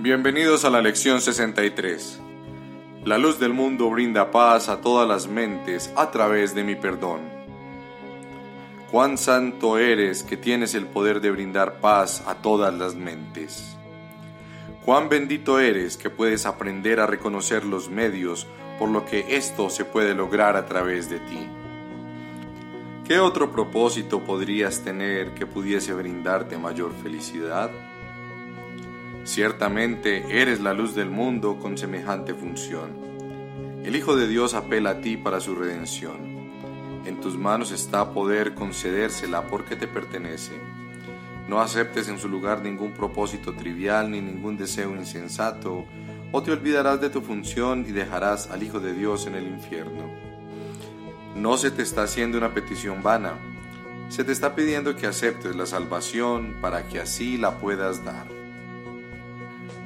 Bienvenidos a la lección 63. La luz del mundo brinda paz a todas las mentes a través de mi perdón. Cuán santo eres que tienes el poder de brindar paz a todas las mentes. Cuán bendito eres que puedes aprender a reconocer los medios por lo que esto se puede lograr a través de ti. ¿Qué otro propósito podrías tener que pudiese brindarte mayor felicidad? Ciertamente eres la luz del mundo con semejante función. El Hijo de Dios apela a ti para su redención. En tus manos está poder concedérsela porque te pertenece. No aceptes en su lugar ningún propósito trivial ni ningún deseo insensato, o te olvidarás de tu función y dejarás al Hijo de Dios en el infierno. No se te está haciendo una petición vana, se te está pidiendo que aceptes la salvación para que así la puedas dar.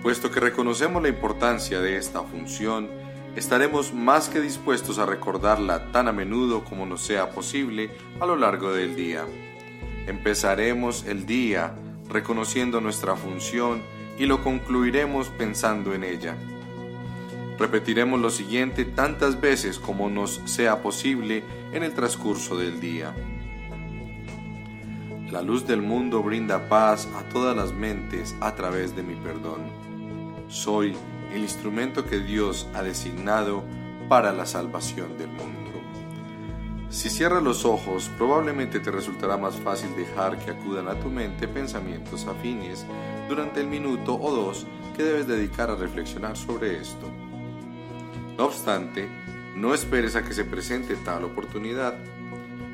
Puesto que reconocemos la importancia de esta función, estaremos más que dispuestos a recordarla tan a menudo como nos sea posible a lo largo del día. Empezaremos el día reconociendo nuestra función y lo concluiremos pensando en ella. Repetiremos lo siguiente tantas veces como nos sea posible en el transcurso del día. La luz del mundo brinda paz a todas las mentes a través de mi perdón. Soy el instrumento que Dios ha designado para la salvación del mundo. Si cierras los ojos, probablemente te resultará más fácil dejar que acudan a tu mente pensamientos afines durante el minuto o dos que debes dedicar a reflexionar sobre esto. No obstante, no esperes a que se presente tal oportunidad.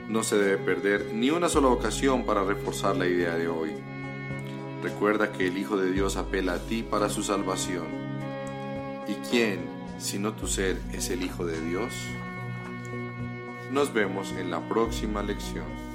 No se debe perder ni una sola ocasión para reforzar la idea de hoy. Recuerda que el Hijo de Dios apela a ti para su salvación. ¿Y quién, sino tu ser, es el Hijo de Dios? Nos vemos en la próxima lección.